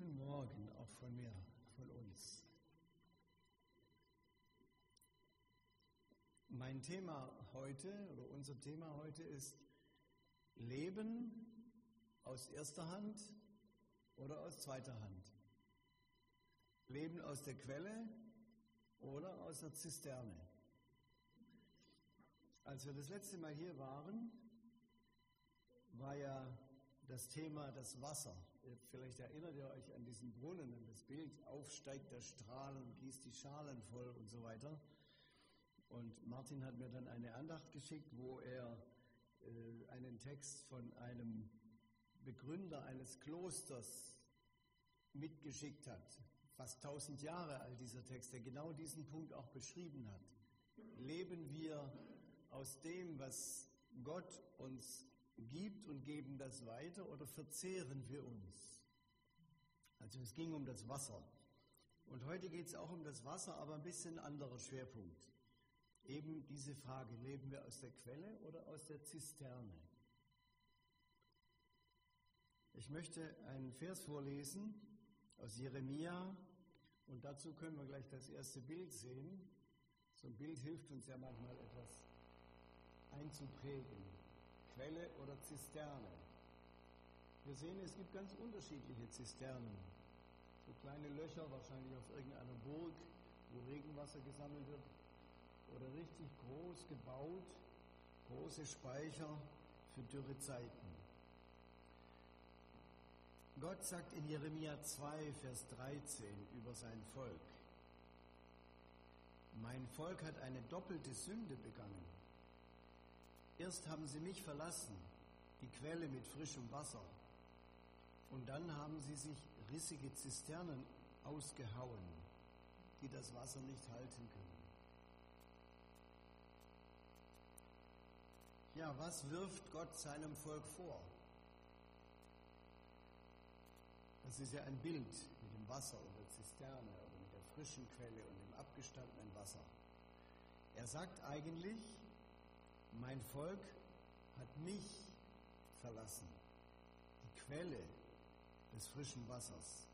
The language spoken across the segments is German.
Guten Morgen auch von mir, von uns. Mein Thema heute oder unser Thema heute ist Leben aus erster Hand oder aus zweiter Hand. Leben aus der Quelle oder aus der Zisterne. Als wir das letzte Mal hier waren, war ja das Thema das Wasser. Vielleicht erinnert ihr euch an diesen Brunnen, an das Bild, aufsteigt der Strahl und gießt die Schalen voll und so weiter. Und Martin hat mir dann eine Andacht geschickt, wo er äh, einen Text von einem Begründer eines Klosters mitgeschickt hat. Fast tausend Jahre alt dieser Text, der genau diesen Punkt auch beschrieben hat. Leben wir aus dem, was Gott uns gibt und geben das weiter oder verzehren wir uns? Also es ging um das Wasser. Und heute geht es auch um das Wasser, aber ein bisschen anderer Schwerpunkt. Eben diese Frage, leben wir aus der Quelle oder aus der Zisterne? Ich möchte einen Vers vorlesen aus Jeremia und dazu können wir gleich das erste Bild sehen. So ein Bild hilft uns ja manchmal etwas einzuprägen. Quelle oder Zisterne. Wir sehen, es gibt ganz unterschiedliche Zisternen. So kleine Löcher, wahrscheinlich auf irgendeiner Burg, wo Regenwasser gesammelt wird. Oder richtig groß gebaut, große Speicher für Dürrezeiten. Gott sagt in Jeremia 2, Vers 13 über sein Volk, mein Volk hat eine doppelte Sünde begangen. Erst haben sie mich verlassen, die Quelle mit frischem Wasser. Und dann haben sie sich rissige Zisternen ausgehauen, die das Wasser nicht halten können. Ja, was wirft Gott seinem Volk vor? Das ist ja ein Bild mit dem Wasser und der Zisterne oder mit der frischen Quelle und dem abgestandenen Wasser. Er sagt eigentlich, mein Volk hat mich verlassen, die Quelle des frischen Wassers.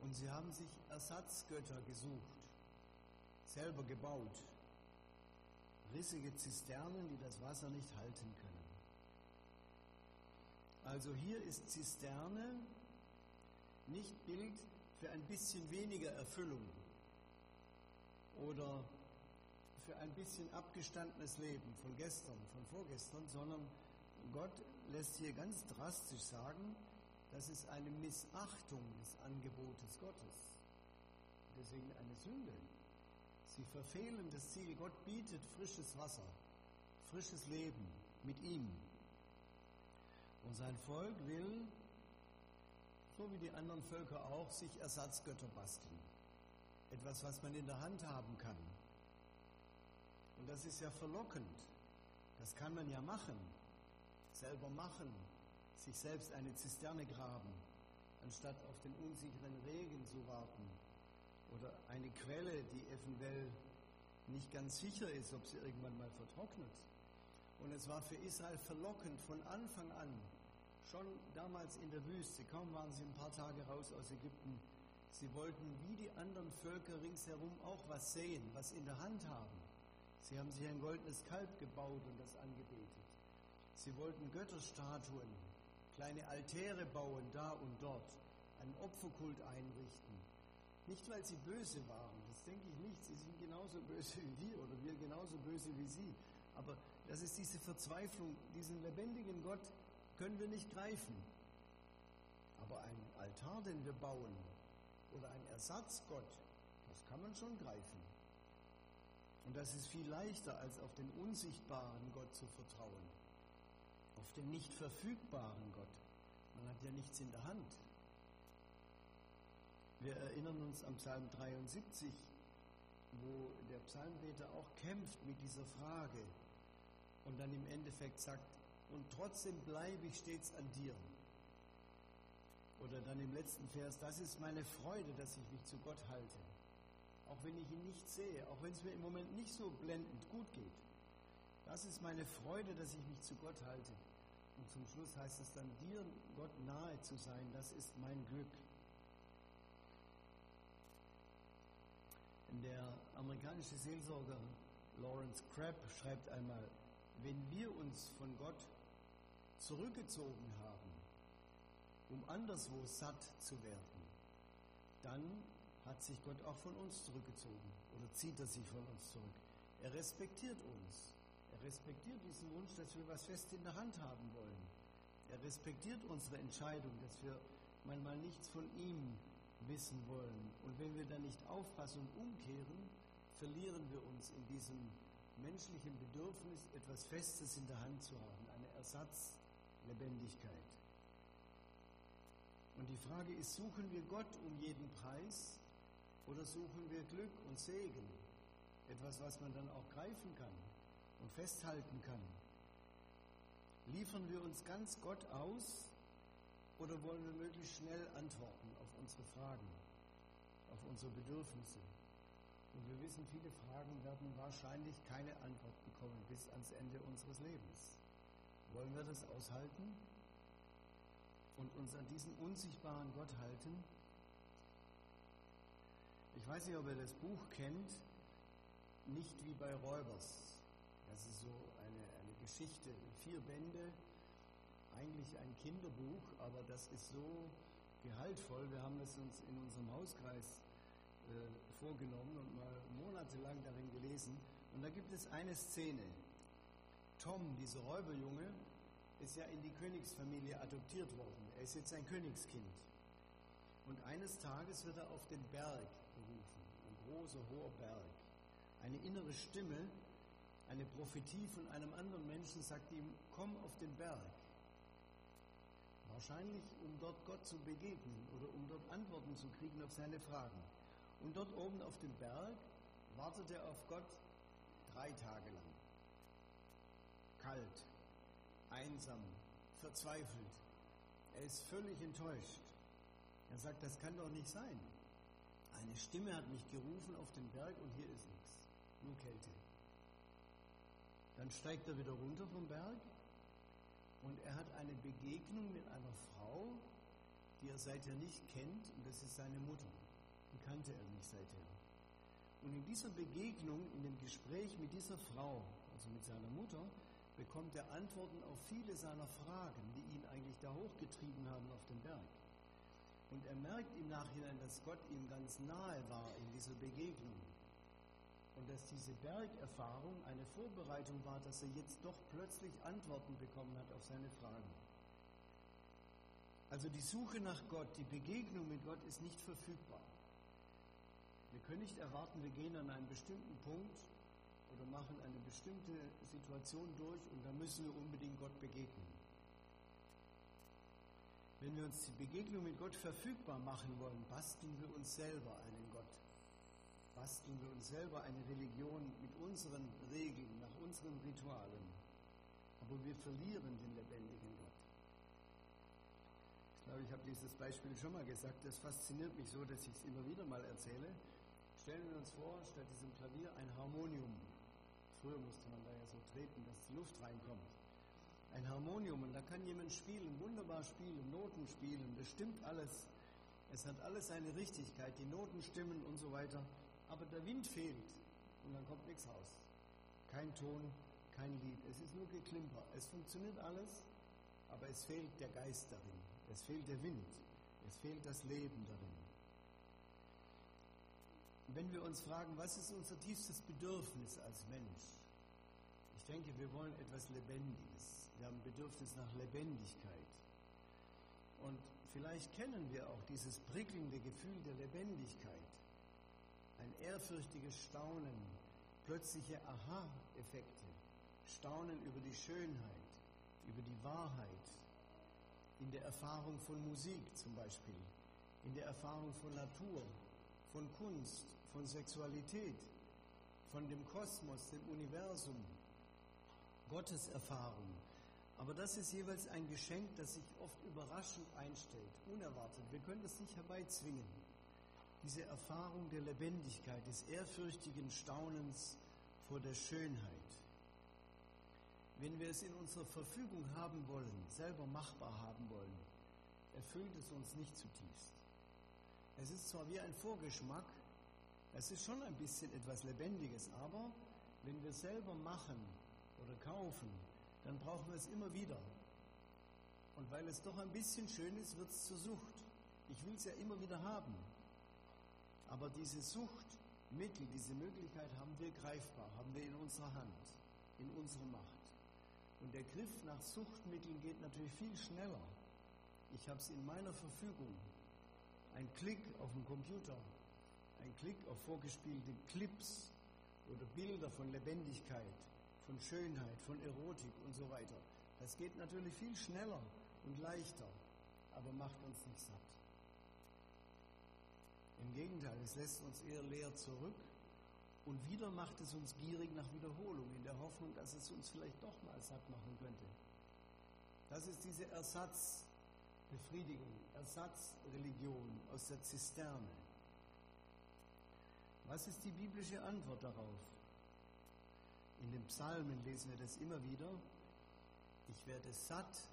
Und sie haben sich Ersatzgötter gesucht, selber gebaut, rissige Zisternen, die das Wasser nicht halten können. Also hier ist Zisterne nicht Bild für ein bisschen weniger Erfüllung oder für ein bisschen abgestandenes Leben von gestern, von vorgestern, sondern Gott lässt hier ganz drastisch sagen, das ist eine Missachtung des Angebotes Gottes. Deswegen eine Sünde. Sie verfehlen das Ziel. Gott bietet frisches Wasser, frisches Leben mit ihm. Und sein Volk will, so wie die anderen Völker auch, sich Ersatzgötter basteln. Etwas, was man in der Hand haben kann. Und das ist ja verlockend. Das kann man ja machen. Selber machen. Sich selbst eine Zisterne graben, anstatt auf den unsicheren Regen zu warten. Oder eine Quelle, die eventuell nicht ganz sicher ist, ob sie irgendwann mal vertrocknet. Und es war für Israel verlockend von Anfang an, schon damals in der Wüste, kaum waren sie ein paar Tage raus aus Ägypten, sie wollten wie die anderen Völker ringsherum auch was sehen, was in der Hand haben. Sie haben sich ein goldenes Kalb gebaut und das angebetet. Sie wollten Götterstatuen, kleine Altäre bauen, da und dort, einen Opferkult einrichten. Nicht, weil sie böse waren, das denke ich nicht. Sie sind genauso böse wie wir oder wir genauso böse wie sie. Aber das ist diese Verzweiflung, diesen lebendigen Gott können wir nicht greifen. Aber einen Altar, den wir bauen, oder ein Ersatzgott, das kann man schon greifen. Und das ist viel leichter, als auf den unsichtbaren Gott zu vertrauen, auf den nicht verfügbaren Gott. Man hat ja nichts in der Hand. Wir erinnern uns am Psalm 73, wo der Psalmbeter auch kämpft mit dieser Frage und dann im Endeffekt sagt, und trotzdem bleibe ich stets an dir. Oder dann im letzten Vers, das ist meine Freude, dass ich mich zu Gott halte auch wenn ich ihn nicht sehe, auch wenn es mir im Moment nicht so blendend gut geht. Das ist meine Freude, dass ich mich zu Gott halte. Und zum Schluss heißt es dann, dir Gott nahe zu sein, das ist mein Glück. Der amerikanische Seelsorger Lawrence Crabb schreibt einmal, wenn wir uns von Gott zurückgezogen haben, um anderswo satt zu werden, dann hat sich Gott auch von uns zurückgezogen oder zieht er sich von uns zurück. Er respektiert uns. Er respektiert diesen Wunsch, dass wir was fest in der Hand haben wollen. Er respektiert unsere Entscheidung, dass wir manchmal nichts von ihm wissen wollen. Und wenn wir dann nicht aufpassen und umkehren, verlieren wir uns in diesem menschlichen Bedürfnis, etwas Festes in der Hand zu haben, eine Ersatzlebendigkeit. Und die Frage ist, suchen wir Gott um jeden Preis oder suchen wir Glück und Segen? Etwas, was man dann auch greifen kann und festhalten kann. Liefern wir uns ganz Gott aus oder wollen wir möglichst schnell antworten auf unsere Fragen, auf unsere Bedürfnisse? Und wir wissen, viele Fragen werden wahrscheinlich keine Antwort bekommen bis ans Ende unseres Lebens. Wollen wir das aushalten und uns an diesen unsichtbaren Gott halten? Ich weiß nicht, ob ihr das Buch kennt, nicht wie bei Räubers. Das ist so eine, eine Geschichte, vier Bände, eigentlich ein Kinderbuch, aber das ist so gehaltvoll. Wir haben das uns in unserem Hauskreis äh, vorgenommen und mal monatelang darin gelesen. Und da gibt es eine Szene. Tom, dieser Räuberjunge, ist ja in die Königsfamilie adoptiert worden. Er ist jetzt ein Königskind. Und eines Tages wird er auf den Berg großer, hoher Berg. Eine innere Stimme, eine Prophetie von einem anderen Menschen sagt ihm, komm auf den Berg. Wahrscheinlich, um dort Gott zu begegnen oder um dort Antworten zu kriegen auf seine Fragen. Und dort oben auf dem Berg wartet er auf Gott drei Tage lang. Kalt, einsam, verzweifelt. Er ist völlig enttäuscht. Er sagt, das kann doch nicht sein. Eine Stimme hat mich gerufen auf den Berg und hier ist nichts, nur Kälte. Dann steigt er wieder runter vom Berg und er hat eine Begegnung mit einer Frau, die er seither nicht kennt und das ist seine Mutter. Die kannte er nicht seither. Und in dieser Begegnung, in dem Gespräch mit dieser Frau, also mit seiner Mutter, bekommt er Antworten auf viele seiner Fragen, die ihn eigentlich da hochgetrieben haben auf den Berg. Und er merkt im Nachhinein, dass Gott ihm ganz nahe war in dieser Begegnung. Und dass diese Bergerfahrung eine Vorbereitung war, dass er jetzt doch plötzlich Antworten bekommen hat auf seine Fragen. Also die Suche nach Gott, die Begegnung mit Gott ist nicht verfügbar. Wir können nicht erwarten, wir gehen an einen bestimmten Punkt oder machen eine bestimmte Situation durch und dann müssen wir unbedingt Gott begegnen. Wenn wir uns die Begegnung mit Gott verfügbar machen wollen, basteln wir uns selber einen Gott. Basteln wir uns selber eine Religion mit unseren Regeln, nach unseren Ritualen. Aber wir verlieren den lebendigen Gott. Ich glaube, ich habe dieses Beispiel schon mal gesagt. Das fasziniert mich so, dass ich es immer wieder mal erzähle. Stellen wir uns vor, statt diesem Klavier ein Harmonium. Früher musste man da ja so treten, dass die Luft reinkommt ein Harmonium und da kann jemand spielen, wunderbar spielen, Noten spielen, das stimmt alles. Es hat alles seine Richtigkeit, die Noten stimmen und so weiter, aber der Wind fehlt und dann kommt nichts raus. Kein Ton, kein Lied, es ist nur Geklimper. Es funktioniert alles, aber es fehlt der Geist darin, es fehlt der Wind, es fehlt das Leben darin. Wenn wir uns fragen, was ist unser tiefstes Bedürfnis als Mensch? Ich denke, wir wollen etwas Lebendiges. Wir haben Bedürfnis nach Lebendigkeit. Und vielleicht kennen wir auch dieses prickelnde Gefühl der Lebendigkeit. Ein ehrfürchtiges Staunen, plötzliche Aha-Effekte, Staunen über die Schönheit, über die Wahrheit, in der Erfahrung von Musik zum Beispiel, in der Erfahrung von Natur, von Kunst, von Sexualität, von dem Kosmos, dem Universum, Gottes Erfahrung, aber das ist jeweils ein Geschenk, das sich oft überraschend einstellt, unerwartet. Wir können das nicht herbeizwingen. Diese Erfahrung der Lebendigkeit, des ehrfürchtigen Staunens vor der Schönheit. Wenn wir es in unserer Verfügung haben wollen, selber machbar haben wollen, erfüllt es uns nicht zutiefst. Es ist zwar wie ein Vorgeschmack, Es ist schon ein bisschen etwas Lebendiges, aber wenn wir selber machen oder kaufen, dann brauchen wir es immer wieder. Und weil es doch ein bisschen schön ist, wird es zur Sucht. Ich will es ja immer wieder haben. Aber diese Suchtmittel, diese Möglichkeit haben wir greifbar, haben wir in unserer Hand, in unserer Macht. Und der Griff nach Suchtmitteln geht natürlich viel schneller. Ich habe es in meiner Verfügung. Ein Klick auf dem Computer, ein Klick auf vorgespielte Clips oder Bilder von Lebendigkeit, von Schönheit, von Erotik und so weiter. Das geht natürlich viel schneller und leichter, aber macht uns nicht satt. Im Gegenteil, es lässt uns eher leer zurück und wieder macht es uns gierig nach Wiederholung, in der Hoffnung, dass es uns vielleicht doch mal satt machen könnte. Das ist diese Ersatzbefriedigung, Ersatzreligion aus der Zisterne. Was ist die biblische Antwort darauf? In den Psalmen lesen wir das immer wieder. Ich werde satt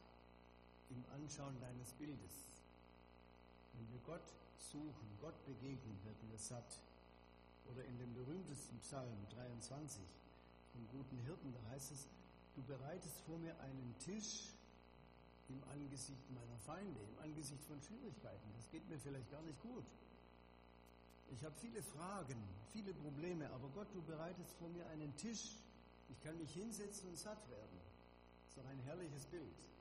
im Anschauen deines Bildes. Wenn wir Gott suchen, Gott begegnen, werden wir satt. Oder in dem berühmtesten Psalm 23 vom guten Hirten, da heißt es, du bereitest vor mir einen Tisch im Angesicht meiner Feinde, im Angesicht von Schwierigkeiten. Das geht mir vielleicht gar nicht gut. Ich habe viele Fragen, viele Probleme, aber Gott, du bereitest vor mir einen Tisch. Ich kann mich hinsetzen und satt werden. Das ist doch ein herrliches Bild.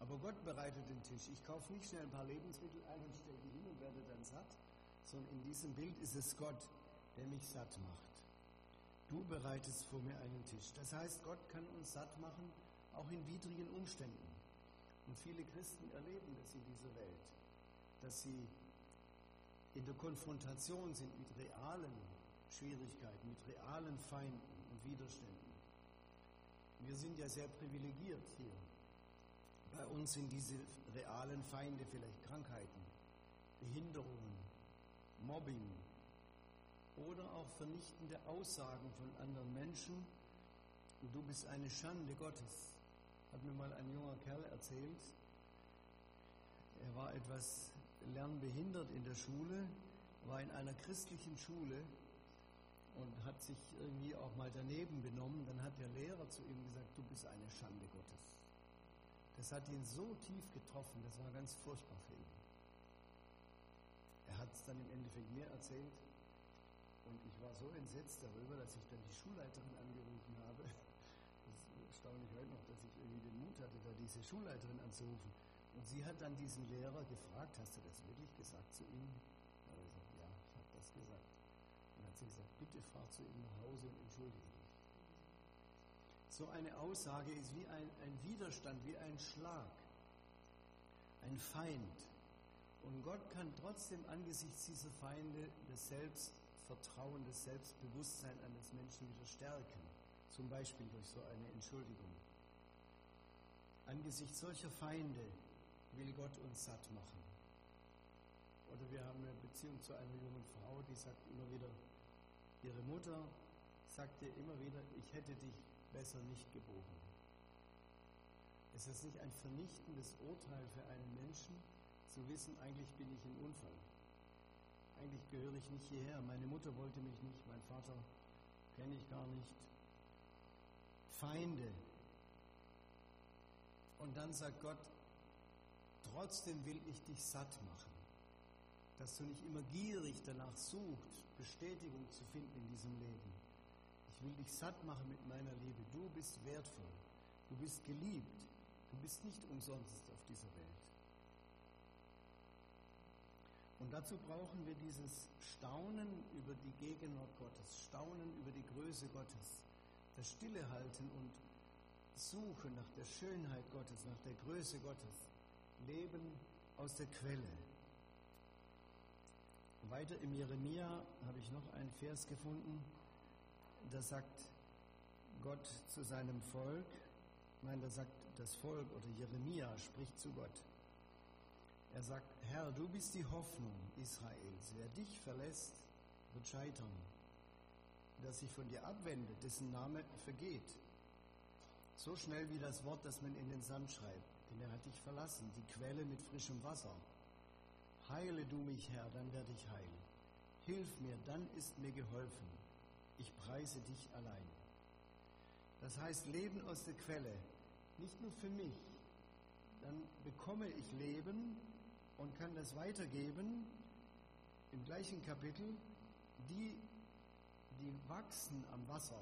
Aber Gott bereitet den Tisch. Ich kaufe nicht schnell ein paar Lebensmittel ein und stelle die hin und werde dann satt, sondern in diesem Bild ist es Gott, der mich satt macht. Du bereitest vor mir einen Tisch. Das heißt, Gott kann uns satt machen, auch in widrigen Umständen. Und viele Christen erleben das in dieser Welt, dass sie in der Konfrontation sind mit realen Schwierigkeiten, mit realen Feinden und Widerständen. Wir sind ja sehr privilegiert hier. Bei uns sind diese realen Feinde vielleicht Krankheiten, Behinderungen, Mobbing oder auch vernichtende Aussagen von anderen Menschen. Du bist eine Schande Gottes, hat mir mal ein junger Kerl erzählt. Er war etwas lernbehindert in der Schule, war in einer christlichen Schule und hat sich irgendwie auch mal daneben benommen. Dann hat der Lehrer zu ihm gesagt, du bist eine Schande Gottes. Das hat ihn so tief getroffen, das war ganz furchtbar für ihn. Er hat es dann im Endeffekt mir erzählt und ich war so entsetzt darüber, dass ich dann die Schulleiterin angerufen habe. Das erstaune ich heute noch, dass ich irgendwie den Mut hatte, da diese Schulleiterin anzurufen. Und sie hat dann diesen Lehrer gefragt, hast du das wirklich gesagt zu ihm? Er hat gesagt, ja, ich habe das gesagt. Sie gesagt, bitte fahr zu ihm nach Hause und entschuldige dich. So eine Aussage ist wie ein, ein Widerstand, wie ein Schlag, ein Feind. Und Gott kann trotzdem angesichts dieser Feinde das Selbstvertrauen, das Selbstbewusstsein eines Menschen wieder stärken. Zum Beispiel durch so eine Entschuldigung. Angesichts solcher Feinde will Gott uns satt machen. Oder wir haben eine Beziehung zu einer jungen Frau, die sagt immer wieder, ihre Mutter sagt ihr immer wieder, ich hätte dich besser nicht geboren. Ist das nicht ein vernichtendes Urteil für einen Menschen, zu wissen, eigentlich bin ich ein Unfall? Eigentlich gehöre ich nicht hierher. Meine Mutter wollte mich nicht, mein Vater kenne ich gar nicht. Feinde. Und dann sagt Gott, Trotzdem will ich dich satt machen, dass du nicht immer gierig danach suchst, Bestätigung zu finden in diesem Leben. Ich will dich satt machen mit meiner Liebe. Du bist wertvoll, du bist geliebt, du bist nicht umsonst auf dieser Welt. Und dazu brauchen wir dieses Staunen über die Gegenwart Gottes, Staunen über die Größe Gottes, das Stillehalten und Suchen nach der Schönheit Gottes, nach der Größe Gottes. Leben aus der Quelle. Weiter im Jeremia habe ich noch einen Vers gefunden, da sagt Gott zu seinem Volk, nein, da sagt das Volk oder Jeremia spricht zu Gott. Er sagt, Herr, du bist die Hoffnung Israels. Wer dich verlässt, wird scheitern. Wer sich von dir abwendet, dessen Name vergeht. So schnell wie das Wort, das man in den Sand schreibt denn er hat dich verlassen, die Quelle mit frischem Wasser. Heile du mich, Herr, dann werde ich heil. Hilf mir, dann ist mir geholfen. Ich preise dich allein. Das heißt, Leben aus der Quelle, nicht nur für mich, dann bekomme ich Leben und kann das weitergeben im gleichen Kapitel. Die, die wachsen am Wasser,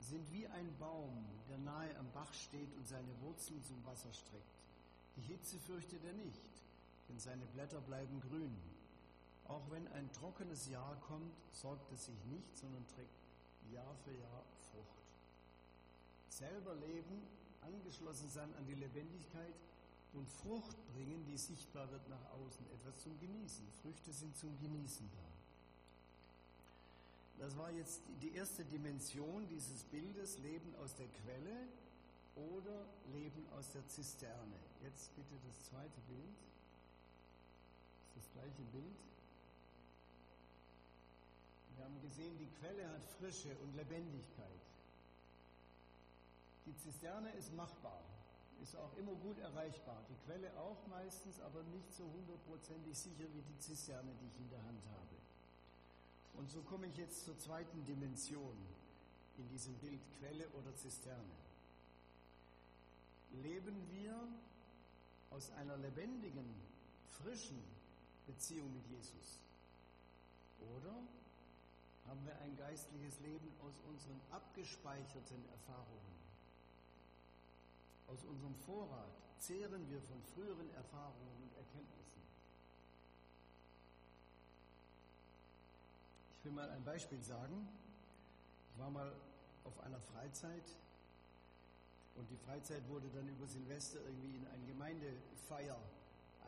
sind wie ein Baum, der nahe am Bach steht und seine Wurzeln zum Wasser streckt. Die Hitze fürchtet er nicht, denn seine Blätter bleiben grün. Auch wenn ein trockenes Jahr kommt, sorgt er sich nicht, sondern trägt Jahr für Jahr Frucht. Selber leben, angeschlossen sein an die Lebendigkeit und Frucht bringen, die sichtbar wird nach außen, etwas zum Genießen. Früchte sind zum Genießen da. Das war jetzt die erste Dimension dieses Bildes, Leben aus der Quelle oder Leben aus der Zisterne. Jetzt bitte das zweite Bild. Das gleiche Bild. Wir haben gesehen, die Quelle hat Frische und Lebendigkeit. Die Zisterne ist machbar, ist auch immer gut erreichbar. Die Quelle auch meistens, aber nicht so hundertprozentig sicher wie die Zisterne, die ich in der Hand habe. Und so komme ich jetzt zur zweiten Dimension in diesem Bild Quelle oder Zisterne. Leben wir aus einer lebendigen, frischen Beziehung mit Jesus? Oder haben wir ein geistliches Leben aus unseren abgespeicherten Erfahrungen? Aus unserem Vorrat zehren wir von früheren Erfahrungen und Erkenntnissen. Ich will mal ein Beispiel sagen. Ich war mal auf einer Freizeit und die Freizeit wurde dann über Silvester irgendwie in eine Gemeindefeier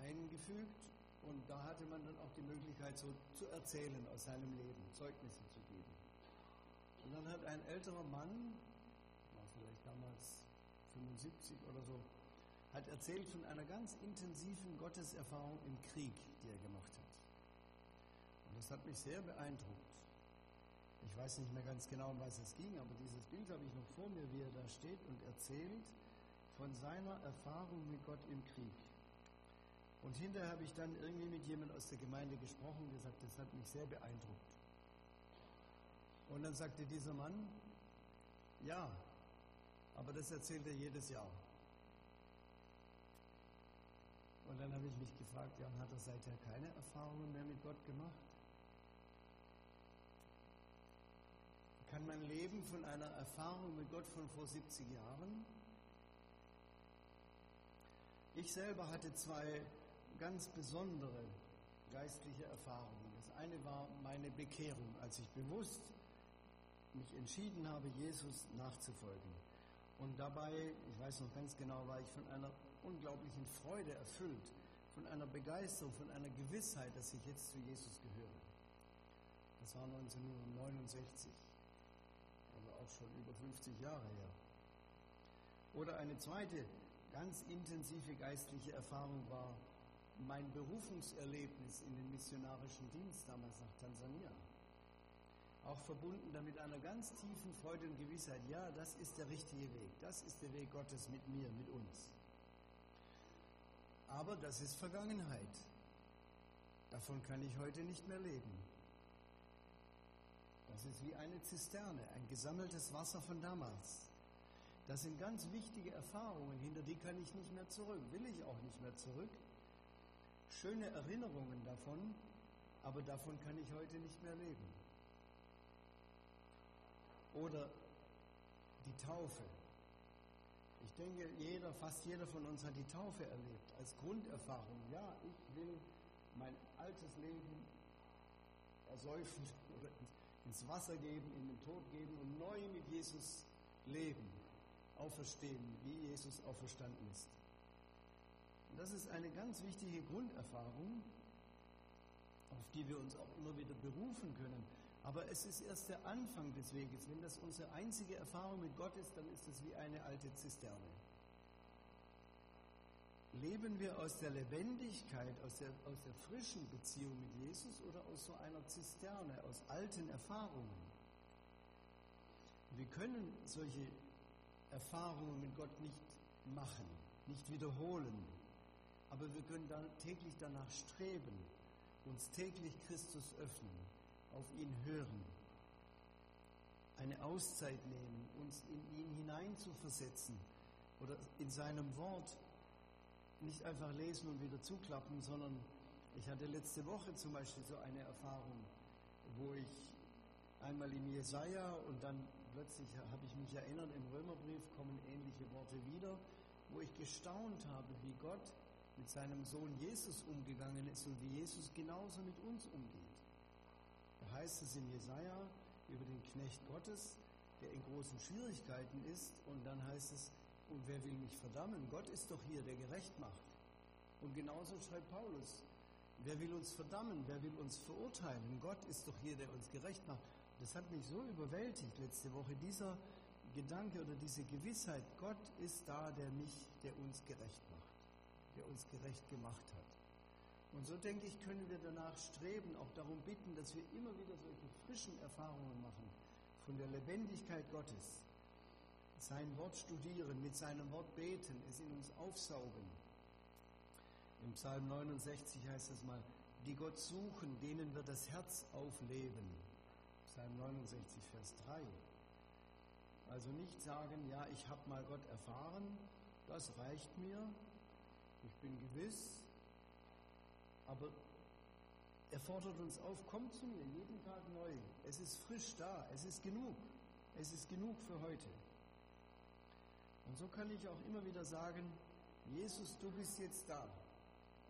eingefügt und da hatte man dann auch die Möglichkeit, so zu erzählen aus seinem Leben, Zeugnisse zu geben. Und dann hat ein älterer Mann, war vielleicht damals 75 oder so, hat erzählt von einer ganz intensiven Gotteserfahrung im Krieg, die er gemacht hat. Und das hat mich sehr beeindruckt. Ich weiß nicht mehr ganz genau, um was es ging, aber dieses Bild habe ich noch vor mir, wie er da steht und erzählt von seiner Erfahrung mit Gott im Krieg. Und hinterher habe ich dann irgendwie mit jemand aus der Gemeinde gesprochen und gesagt, das hat mich sehr beeindruckt. Und dann sagte dieser Mann, ja, aber das erzählt er jedes Jahr. Und dann habe ich mich gefragt, ja, hat er seither keine Erfahrungen mehr mit Gott gemacht? Kann man leben von einer Erfahrung mit Gott von vor 70 Jahren? Ich selber hatte zwei ganz besondere geistliche Erfahrungen. Das eine war meine Bekehrung, als ich bewusst mich entschieden habe, Jesus nachzufolgen. Und dabei, ich weiß noch ganz genau, war ich von einer unglaublichen Freude erfüllt, von einer Begeisterung, von einer Gewissheit, dass ich jetzt zu Jesus gehöre. Das war 1969, also auch schon über 50 Jahre her. Oder eine zweite ganz intensive geistliche Erfahrung war mein Berufungserlebnis in den missionarischen Dienst damals nach Tansania. Auch verbunden damit einer ganz tiefen Freude und Gewissheit, ja, das ist der richtige Weg, das ist der Weg Gottes mit mir, mit uns. Aber das ist Vergangenheit. Davon kann ich heute nicht mehr leben. Das ist wie eine Zisterne, ein gesammeltes Wasser von damals. Das sind ganz wichtige Erfahrungen, hinter die kann ich nicht mehr zurück, will ich auch nicht mehr zurück schöne Erinnerungen davon, aber davon kann ich heute nicht mehr leben. Oder die Taufe. Ich denke, jeder, fast jeder von uns hat die Taufe erlebt als Grunderfahrung. Ja, ich will mein altes Leben ersäufen oder ins Wasser geben, in den Tod geben und neu mit Jesus leben, auferstehen, wie Jesus auferstanden ist. Das ist eine ganz wichtige Grunderfahrung, auf die wir uns auch immer wieder berufen können. Aber es ist erst der Anfang des Weges. Wenn das unsere einzige Erfahrung mit Gott ist, dann ist es wie eine alte Zisterne. Leben wir aus der Lebendigkeit, aus der, aus der frischen Beziehung mit Jesus oder aus so einer Zisterne, aus alten Erfahrungen? Wir können solche Erfahrungen mit Gott nicht machen, nicht wiederholen, aber wir können dann täglich danach streben, uns täglich Christus öffnen, auf ihn hören, eine Auszeit nehmen, uns in ihn hineinzuversetzen oder in seinem Wort nicht einfach lesen und wieder zuklappen, sondern ich hatte letzte Woche zum Beispiel so eine Erfahrung, wo ich einmal in Jesaja und dann plötzlich habe ich mich erinnert, im Römerbrief kommen ähnliche Worte wieder, wo ich gestaunt habe, wie Gott mit seinem Sohn Jesus umgegangen ist und wie Jesus genauso mit uns umgeht. Da heißt es in Jesaja über den Knecht Gottes, der in großen Schwierigkeiten ist, und dann heißt es, und wer will mich verdammen? Gott ist doch hier, der gerecht macht. Und genauso schreibt Paulus, wer will uns verdammen? Wer will uns verurteilen? Gott ist doch hier, der uns gerecht macht. Das hat mich so überwältigt letzte Woche, dieser Gedanke oder diese Gewissheit, Gott ist da, der mich, der uns gerecht macht, der uns gerecht gemacht hat. Und so denke ich, können wir danach streben, auch darum bitten, dass wir immer wieder solche frischen Erfahrungen machen von der Lebendigkeit Gottes, sein Wort studieren, mit seinem Wort beten, es in uns aufsaugen. Im Psalm 69 heißt es mal, die Gott suchen, denen wird das Herz aufleben. Psalm 69, Vers 3. Also nicht sagen, ja, ich habe mal Gott erfahren, das reicht mir, ich bin gewiss, aber er fordert uns auf, kommt zu mir jeden Tag neu. Es ist frisch da, es ist genug, es ist genug für heute. Und so kann ich auch immer wieder sagen, Jesus, du bist jetzt da.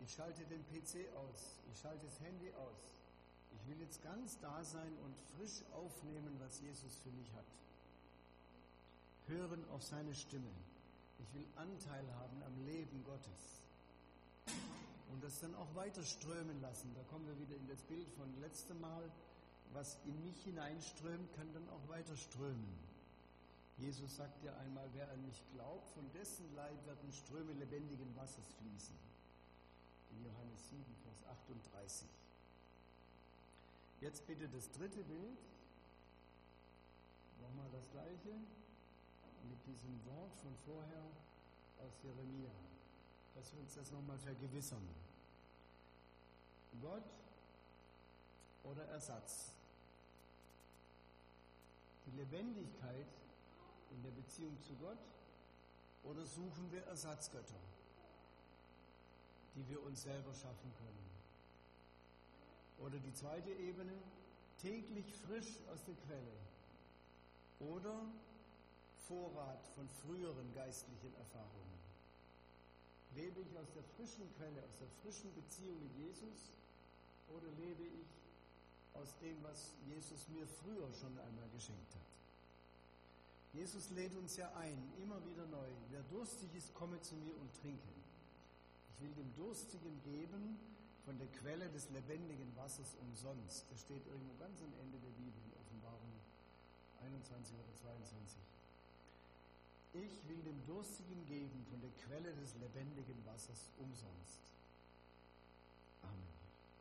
Ich schalte den PC aus, ich schalte das Handy aus. Ich will jetzt ganz da sein und frisch aufnehmen, was Jesus für mich hat. Hören auf seine Stimme. Ich will Anteil haben am Leben Gottes. Und das dann auch weiter strömen lassen. Da kommen wir wieder in das Bild von letztem Mal. Was in mich hineinströmt, kann dann auch weiter strömen. Jesus sagt ja einmal, wer an mich glaubt, von dessen Leib werden Ströme lebendigen Wassers fließen. In Johannes 7, Vers 38. Jetzt bitte das dritte Bild. Nochmal das gleiche mit diesem Wort von vorher aus Jeremia, dass wir uns das nochmal vergewissern. Gott oder Ersatz. Die Lebendigkeit in der Beziehung zu Gott oder suchen wir Ersatzgötter, die wir uns selber schaffen können. Oder die zweite Ebene, täglich frisch aus der Quelle. Oder Vorrat von früheren geistlichen Erfahrungen. Lebe ich aus der frischen Quelle, aus der frischen Beziehung mit Jesus oder lebe ich aus dem, was Jesus mir früher schon einmal geschenkt hat? Jesus lädt uns ja ein, immer wieder neu. Wer durstig ist, komme zu mir und trinke. Ich will dem Durstigen geben von der Quelle des lebendigen Wassers umsonst. Das steht irgendwo ganz am Ende der Bibel, in Offenbarung 21 oder 22. Ich will dem Durstigen geben von der Quelle des lebendigen Wassers umsonst.